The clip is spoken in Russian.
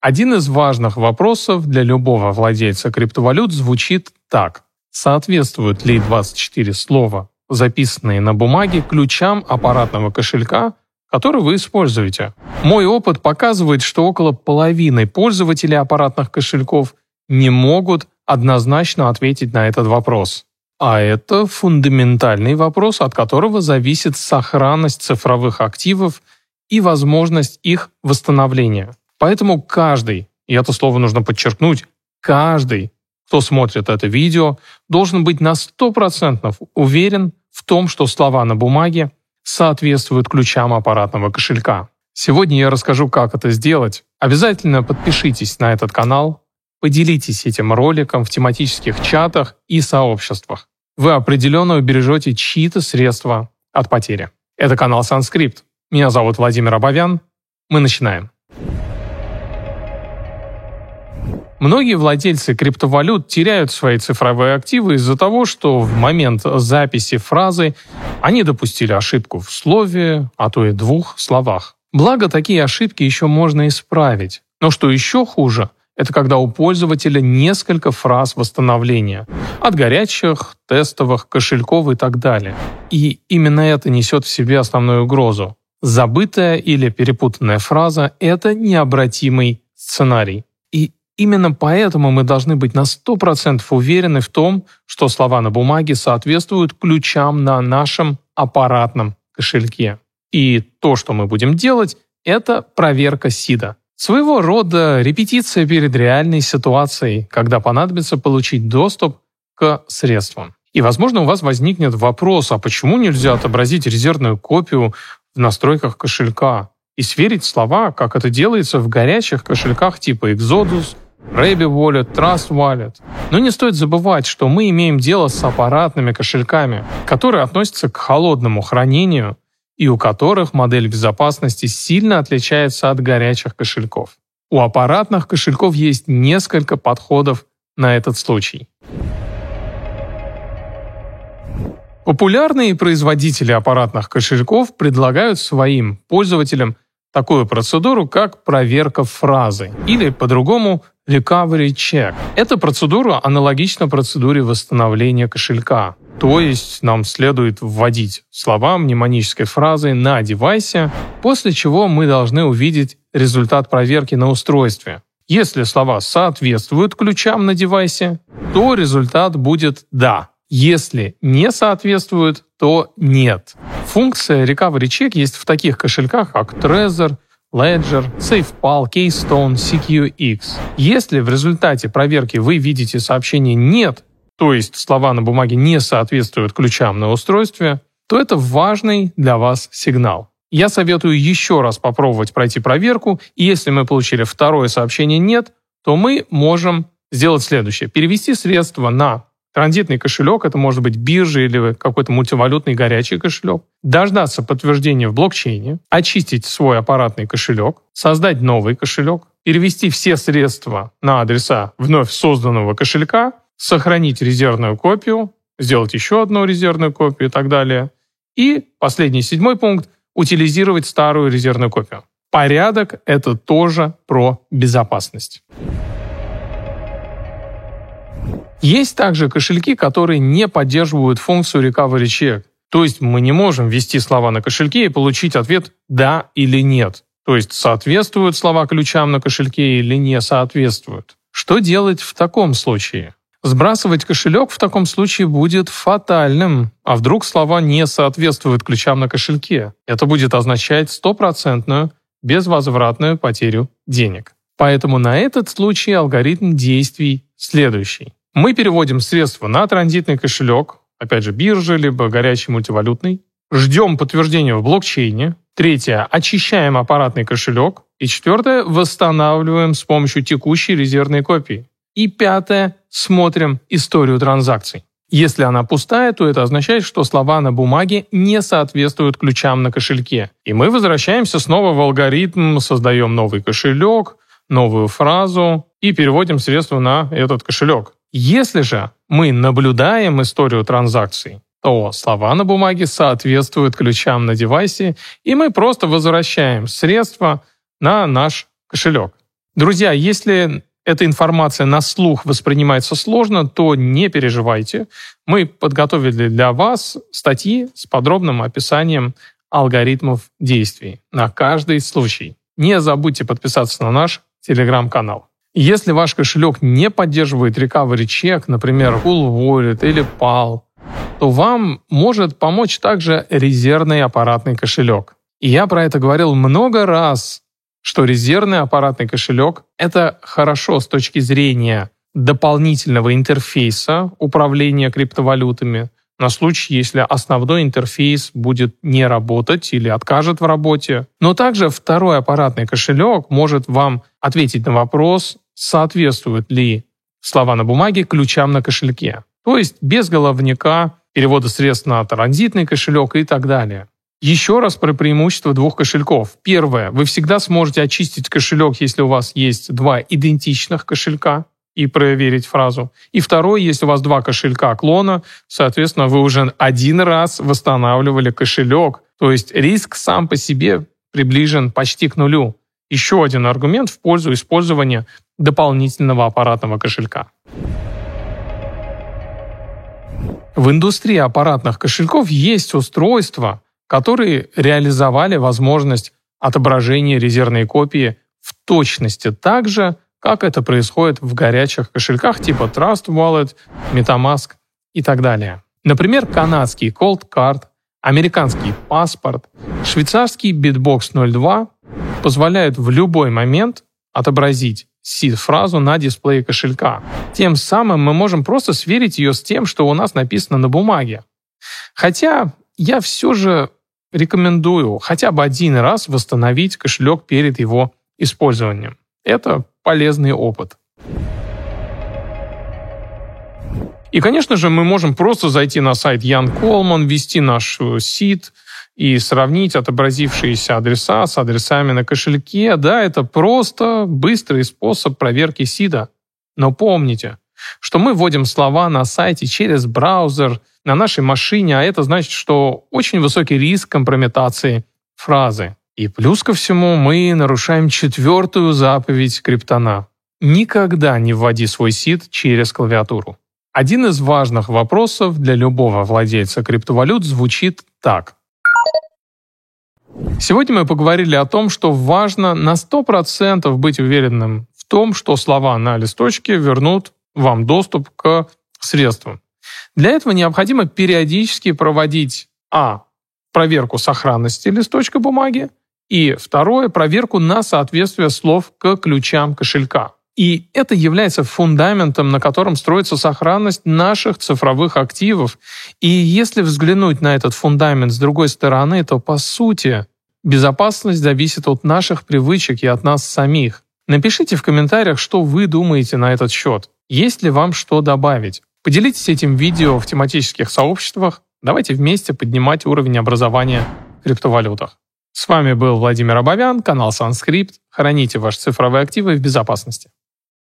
Один из важных вопросов для любого владельца криптовалют звучит так. Соответствуют ли 24 слова, записанные на бумаге, ключам аппаратного кошелька, который вы используете? Мой опыт показывает, что около половины пользователей аппаратных кошельков не могут однозначно ответить на этот вопрос. А это фундаментальный вопрос, от которого зависит сохранность цифровых активов и возможность их восстановления. Поэтому каждый, и это слово нужно подчеркнуть, каждый, кто смотрит это видео, должен быть на 100% уверен в том, что слова на бумаге соответствуют ключам аппаратного кошелька. Сегодня я расскажу, как это сделать. Обязательно подпишитесь на этот канал, Поделитесь этим роликом в тематических чатах и сообществах. Вы определенно убережете чьи-то средства от потери. Это канал Санскрипт. Меня зовут Владимир Абовян. Мы начинаем. Многие владельцы криптовалют теряют свои цифровые активы из-за того, что в момент записи фразы они допустили ошибку в слове, а то и двух словах. Благо, такие ошибки еще можно исправить. Но что еще хуже, это когда у пользователя несколько фраз восстановления. От горячих, тестовых, кошельков и так далее. И именно это несет в себе основную угрозу. Забытая или перепутанная фраза – это необратимый сценарий. Именно поэтому мы должны быть на 100% уверены в том, что слова на бумаге соответствуют ключам на нашем аппаратном кошельке. И то, что мы будем делать, это проверка СИДа. Своего рода репетиция перед реальной ситуацией, когда понадобится получить доступ к средствам. И, возможно, у вас возникнет вопрос, а почему нельзя отобразить резервную копию в настройках кошелька и сверить слова, как это делается в горячих кошельках типа Exodus, Rebbe Wallet, Trust Wallet. Но не стоит забывать, что мы имеем дело с аппаратными кошельками, которые относятся к холодному хранению – и у которых модель безопасности сильно отличается от горячих кошельков. У аппаратных кошельков есть несколько подходов на этот случай. Популярные производители аппаратных кошельков предлагают своим пользователям такую процедуру, как проверка фразы, или по-другому recovery check. Эта процедура аналогична процедуре восстановления кошелька. То есть нам следует вводить слова мнемонической фразы на девайсе, после чего мы должны увидеть результат проверки на устройстве. Если слова соответствуют ключам на девайсе, то результат будет «да». Если не соответствуют, то «нет». Функция Recovery Check есть в таких кошельках, как Trezor, Ledger, SafePal, Keystone, CQX. Если в результате проверки вы видите сообщение «нет», то есть слова на бумаге не соответствуют ключам на устройстве, то это важный для вас сигнал. Я советую еще раз попробовать пройти проверку, и если мы получили второе сообщение «нет», то мы можем сделать следующее. Перевести средства на транзитный кошелек, это может быть биржа или какой-то мультивалютный горячий кошелек, дождаться подтверждения в блокчейне, очистить свой аппаратный кошелек, создать новый кошелек, перевести все средства на адреса вновь созданного кошелька сохранить резервную копию, сделать еще одну резервную копию и так далее. И последний, седьмой пункт – утилизировать старую резервную копию. Порядок – это тоже про безопасность. Есть также кошельки, которые не поддерживают функцию Recovery Check. То есть мы не можем ввести слова на кошельке и получить ответ «да» или «нет». То есть соответствуют слова ключам на кошельке или не соответствуют. Что делать в таком случае? Сбрасывать кошелек в таком случае будет фатальным. А вдруг слова не соответствуют ключам на кошельке? Это будет означать стопроцентную, безвозвратную потерю денег. Поэтому на этот случай алгоритм действий следующий. Мы переводим средства на транзитный кошелек, опять же биржа, либо горячий мультивалютный, ждем подтверждения в блокчейне, третье – очищаем аппаратный кошелек, и четвертое – восстанавливаем с помощью текущей резервной копии. И пятое, смотрим историю транзакций. Если она пустая, то это означает, что слова на бумаге не соответствуют ключам на кошельке. И мы возвращаемся снова в алгоритм, создаем новый кошелек, новую фразу и переводим средства на этот кошелек. Если же мы наблюдаем историю транзакций, то слова на бумаге соответствуют ключам на девайсе, и мы просто возвращаем средства на наш кошелек. Друзья, если эта информация на слух воспринимается сложно, то не переживайте. Мы подготовили для вас статьи с подробным описанием алгоритмов действий на каждый случай. Не забудьте подписаться на наш телеграм-канал. Если ваш кошелек не поддерживает recovery check, например, Cool Wallet или PAL, то вам может помочь также резервный аппаратный кошелек. И я про это говорил много раз, что резервный аппаратный кошелек – это хорошо с точки зрения дополнительного интерфейса управления криптовалютами, на случай, если основной интерфейс будет не работать или откажет в работе. Но также второй аппаратный кошелек может вам ответить на вопрос, соответствуют ли слова на бумаге ключам на кошельке. То есть без головника, перевода средств на транзитный кошелек и так далее. Еще раз про преимущество двух кошельков. Первое. Вы всегда сможете очистить кошелек, если у вас есть два идентичных кошелька и проверить фразу. И второе, если у вас два кошелька клона, соответственно, вы уже один раз восстанавливали кошелек. То есть риск сам по себе приближен почти к нулю. Еще один аргумент в пользу использования дополнительного аппаратного кошелька. В индустрии аппаратных кошельков есть устройства, которые реализовали возможность отображения резервной копии в точности так же, как это происходит в горячих кошельках типа Trust Wallet, MetaMask и так далее. Например, канадский Cold Card, американский паспорт, швейцарский Bitbox 02 позволяют в любой момент отобразить seed-фразу на дисплее кошелька. Тем самым мы можем просто сверить ее с тем, что у нас написано на бумаге. Хотя я все же рекомендую хотя бы один раз восстановить кошелек перед его использованием. Это полезный опыт. И, конечно же, мы можем просто зайти на сайт Ян Колман, ввести наш сид и сравнить отобразившиеся адреса с адресами на кошельке. Да, это просто быстрый способ проверки сида. Но помните, что мы вводим слова на сайте через браузер на нашей машине, а это значит, что очень высокий риск компрометации фразы. И плюс ко всему мы нарушаем четвертую заповедь криптона. Никогда не вводи свой сид через клавиатуру. Один из важных вопросов для любого владельца криптовалют звучит так. Сегодня мы поговорили о том, что важно на 100% быть уверенным в том, что слова на листочке вернут вам доступ к средствам. Для этого необходимо периодически проводить а. проверку сохранности листочка бумаги, и второе – проверку на соответствие слов к ключам кошелька. И это является фундаментом, на котором строится сохранность наших цифровых активов. И если взглянуть на этот фундамент с другой стороны, то по сути безопасность зависит от наших привычек и от нас самих. Напишите в комментариях, что вы думаете на этот счет. Есть ли вам что добавить? Поделитесь этим видео в тематических сообществах. Давайте вместе поднимать уровень образования в криптовалютах. С вами был Владимир Абовян, канал Санскрипт. Храните ваши цифровые активы в безопасности.